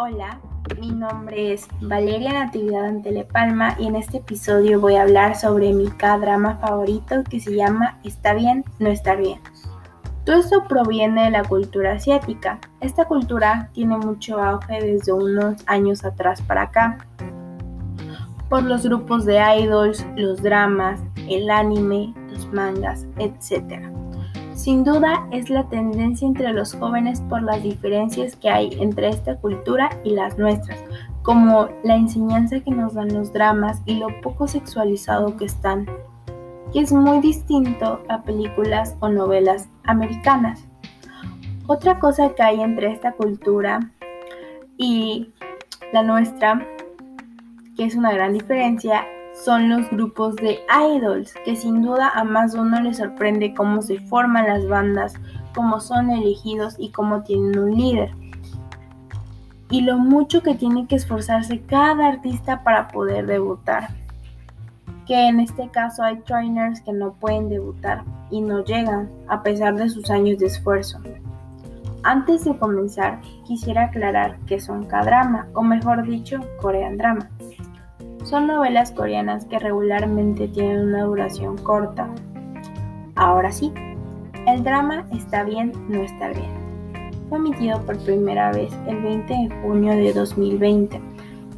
Hola, mi nombre es Valeria Natividad Antelepalma y en este episodio voy a hablar sobre mi K-drama favorito que se llama Está bien, no estar bien. Todo esto proviene de la cultura asiática. Esta cultura tiene mucho auge desde unos años atrás para acá. Por los grupos de idols, los dramas, el anime, los mangas, etc. Sin duda es la tendencia entre los jóvenes por las diferencias que hay entre esta cultura y las nuestras, como la enseñanza que nos dan los dramas y lo poco sexualizado que están, que es muy distinto a películas o novelas americanas. Otra cosa que hay entre esta cultura y la nuestra, que es una gran diferencia, son los grupos de idols, que sin duda a más uno le sorprende cómo se forman las bandas, cómo son elegidos y cómo tienen un líder. Y lo mucho que tiene que esforzarse cada artista para poder debutar. Que en este caso hay trainers que no pueden debutar y no llegan a pesar de sus años de esfuerzo. Antes de comenzar, quisiera aclarar que son K-drama, o mejor dicho, Korean drama. Son novelas coreanas que regularmente tienen una duración corta. Ahora sí, el drama Está bien, no está bien. Fue emitido por primera vez el 20 de junio de 2020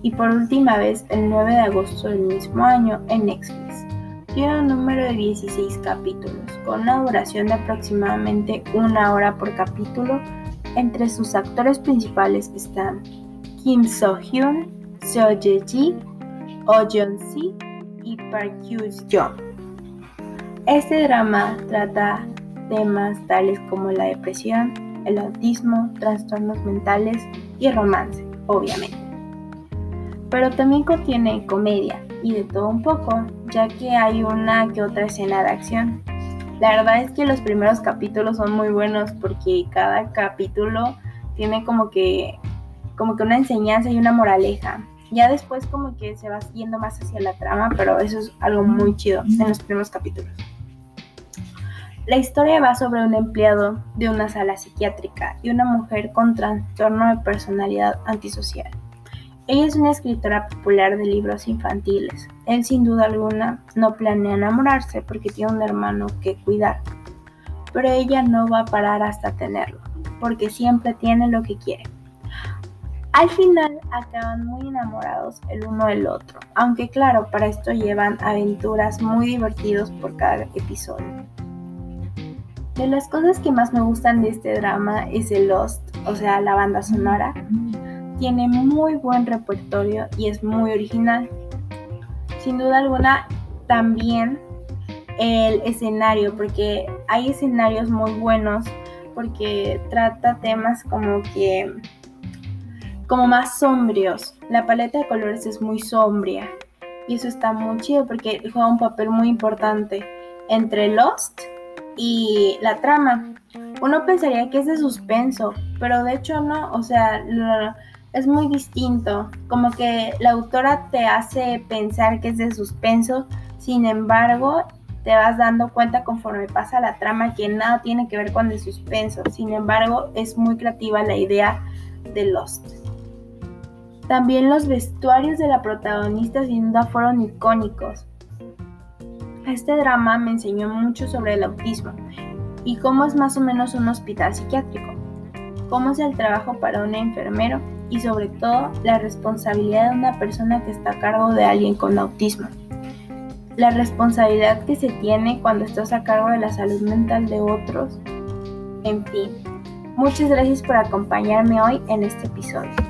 y por última vez el 9 de agosto del mismo año en Netflix. Tiene un número de 16 capítulos, con una duración de aproximadamente una hora por capítulo. Entre sus actores principales están Kim So-hyun, Seo Ye-ji, Oh Jeon-si y Park Hugh-jong. Este drama trata temas tales como la depresión, el autismo, trastornos mentales y romance, obviamente. Pero también contiene comedia y de todo un poco, ya que hay una que otra escena de acción. La verdad es que los primeros capítulos son muy buenos porque cada capítulo tiene como que como que una enseñanza y una moraleja. Ya después como que se va yendo más hacia la trama, pero eso es algo muy chido en los primeros capítulos. La historia va sobre un empleado de una sala psiquiátrica y una mujer con trastorno de personalidad antisocial. Ella es una escritora popular de libros infantiles. Él sin duda alguna no planea enamorarse porque tiene un hermano que cuidar. Pero ella no va a parar hasta tenerlo, porque siempre tiene lo que quiere. Al final acaban muy enamorados el uno del otro, aunque claro, para esto llevan aventuras muy divertidos por cada episodio. De las cosas que más me gustan de este drama es el Lost, o sea, la banda sonora. Tiene muy buen repertorio y es muy original. Sin duda alguna, también el escenario, porque hay escenarios muy buenos, porque trata temas como que como más sombrios. La paleta de colores es muy sombria y eso está muy chido porque juega un papel muy importante entre Lost y la trama. Uno pensaría que es de suspenso, pero de hecho no, o sea, es muy distinto. Como que la autora te hace pensar que es de suspenso, sin embargo, te vas dando cuenta conforme pasa la trama que nada tiene que ver con el suspenso. Sin embargo, es muy creativa la idea de Lost. También los vestuarios de la protagonista sin duda fueron icónicos. Este drama me enseñó mucho sobre el autismo y cómo es más o menos un hospital psiquiátrico, cómo es el trabajo para un enfermero y sobre todo la responsabilidad de una persona que está a cargo de alguien con autismo. La responsabilidad que se tiene cuando estás a cargo de la salud mental de otros. En fin, muchas gracias por acompañarme hoy en este episodio.